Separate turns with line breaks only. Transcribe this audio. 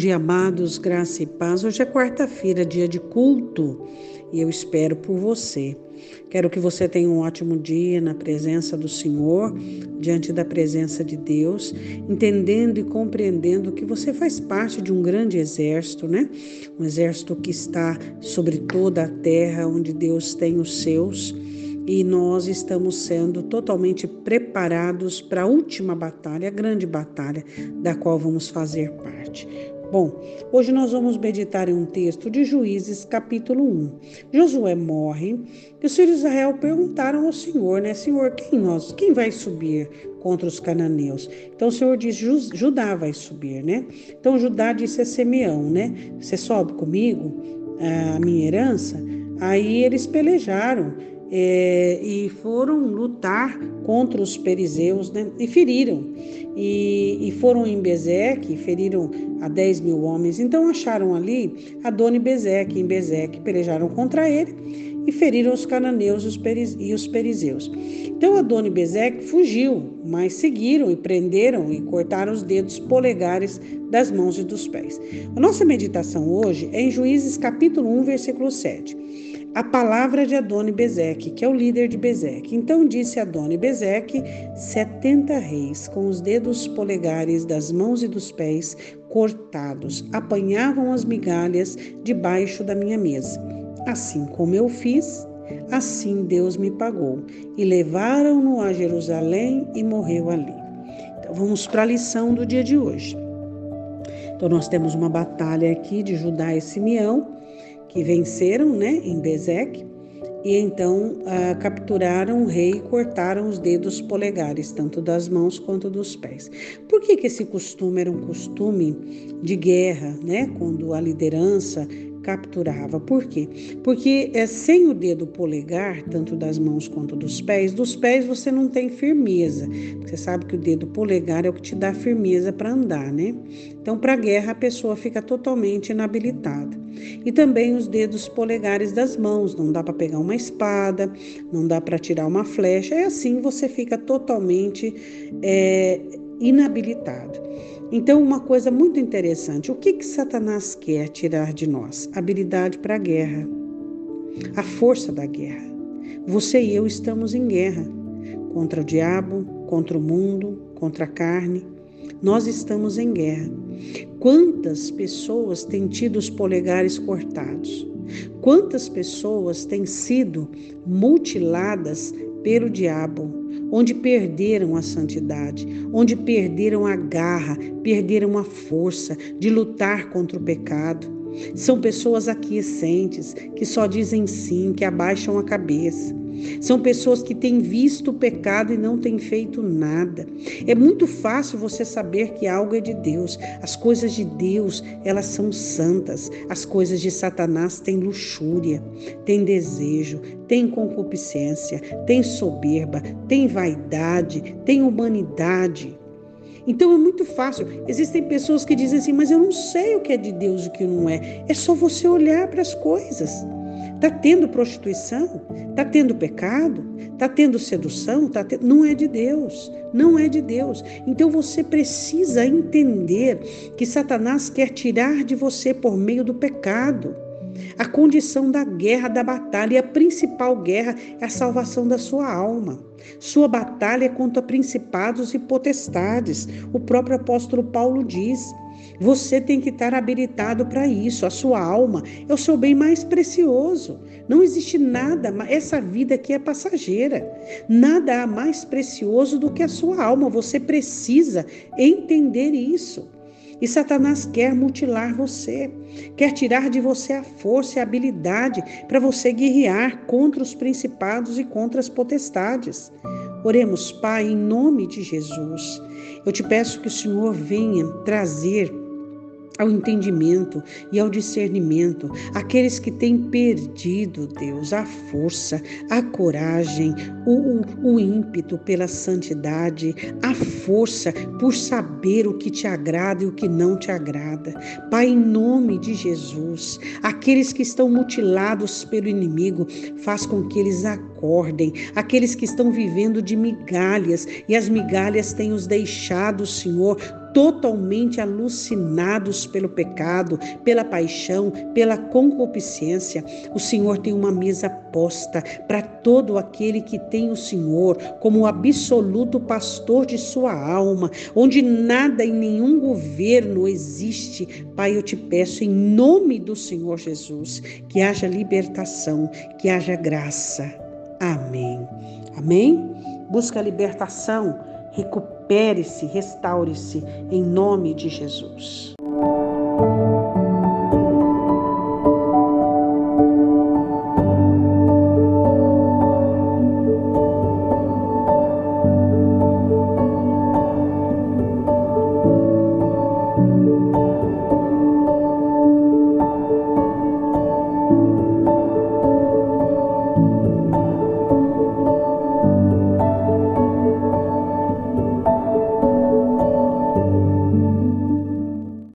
Dia, amados, graça e paz. Hoje é quarta-feira, dia de culto, e eu espero por você. Quero que você tenha um ótimo dia na presença do Senhor, diante da presença de Deus, entendendo e compreendendo que você faz parte de um grande exército, né? Um exército que está sobre toda a terra, onde Deus tem os seus e nós estamos sendo totalmente preparados para a última batalha, a grande batalha da qual vamos fazer parte. Bom, hoje nós vamos meditar em um texto de Juízes, capítulo 1. Josué morre e os filhos de Israel perguntaram ao Senhor, né? Senhor, quem nós, quem vai subir contra os cananeus? Então o Senhor diz, Judá vai subir, né? Então Judá disse a Simeão, né? Você sobe comigo a minha herança? Aí eles pelejaram é, e foram lutar contra os perizeus né, e feriram. E, e foram em Bezeque, feriram a 10 mil homens. Então acharam ali Adoni Bezeque em Bezeque, pelejaram contra ele e feriram os cananeus e os perizeus. Então Adoni Bezeque fugiu, mas seguiram e prenderam e cortaram os dedos polegares das mãos e dos pés. A nossa meditação hoje é em Juízes capítulo 1, versículo 7 a palavra de Adoni Bezeque, que é o líder de Bezeque. Então disse Adoni Bezeque: setenta reis, com os dedos polegares das mãos e dos pés cortados, apanhavam as migalhas debaixo da minha mesa. Assim como eu fiz, assim Deus me pagou. E levaram-no a Jerusalém e morreu ali. Então vamos para a lição do dia de hoje. Então nós temos uma batalha aqui de Judá e Simeão que venceram né, em Bezeque, e então ah, capturaram o rei e cortaram os dedos polegares, tanto das mãos quanto dos pés. Por que, que esse costume era um costume de guerra, né? Quando a liderança capturava. Por quê? Porque é, sem o dedo polegar, tanto das mãos quanto dos pés, dos pés você não tem firmeza. Você sabe que o dedo polegar é o que te dá firmeza para andar, né? Então, para guerra, a pessoa fica totalmente inabilitada. E também os dedos polegares das mãos, não dá para pegar uma espada, não dá para tirar uma flecha, é assim você fica totalmente é, inabilitado. Então, uma coisa muito interessante: o que, que Satanás quer tirar de nós? Habilidade para a guerra, a força da guerra. Você e eu estamos em guerra contra o diabo, contra o mundo, contra a carne. Nós estamos em guerra. Quantas pessoas têm tido os polegares cortados? Quantas pessoas têm sido mutiladas pelo diabo? Onde perderam a santidade, onde perderam a garra, perderam a força de lutar contra o pecado. São pessoas aquiescentes, que só dizem sim, que abaixam a cabeça. São pessoas que têm visto o pecado e não têm feito nada. É muito fácil você saber que algo é de Deus. As coisas de Deus, elas são santas. As coisas de Satanás têm luxúria, têm desejo, têm concupiscência, têm soberba, têm vaidade, têm humanidade. Então é muito fácil. Existem pessoas que dizem assim, mas eu não sei o que é de Deus e o que não é. É só você olhar para as coisas. Está tendo prostituição? Está tendo pecado? Está tendo sedução? Tá tendo... Não é de Deus. Não é de Deus. Então você precisa entender que Satanás quer tirar de você por meio do pecado. A condição da guerra, da batalha, e a principal guerra é a salvação da sua alma. Sua batalha é contra principados e potestades. O próprio apóstolo Paulo diz: você tem que estar habilitado para isso. A sua alma é o seu bem mais precioso. Não existe nada, essa vida aqui é passageira. Nada há mais precioso do que a sua alma. Você precisa entender isso. E Satanás quer mutilar você, quer tirar de você a força e a habilidade para você guerrear contra os principados e contra as potestades. Oremos, Pai, em nome de Jesus. Eu te peço que o Senhor venha trazer ao entendimento e ao discernimento, aqueles que têm perdido, Deus, a força, a coragem, o, o, o ímpeto pela santidade, a força por saber o que te agrada e o que não te agrada. Pai, em nome de Jesus, aqueles que estão mutilados pelo inimigo, faz com que eles acordem, aqueles que estão vivendo de migalhas e as migalhas têm os deixado, Senhor, totalmente alucinados pelo pecado, pela paixão, pela concupiscência. O Senhor tem uma mesa posta para todo aquele que tem o Senhor como o absoluto pastor de sua alma, onde nada e nenhum governo existe. Pai, eu te peço em nome do Senhor Jesus que haja libertação, que haja graça. Amém. Amém? Busca libertação, recupere-se, restaure-se em nome de Jesus.